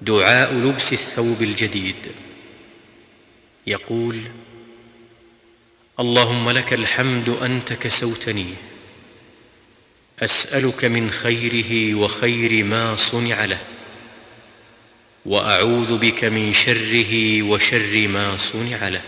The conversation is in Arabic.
دعاء لبس الثوب الجديد. يقول اللهم لك الحمد أنت كسوتني. أسألك من خيره وخير ما صنع له. وأعوذ بك من شره وشر ما صنع له.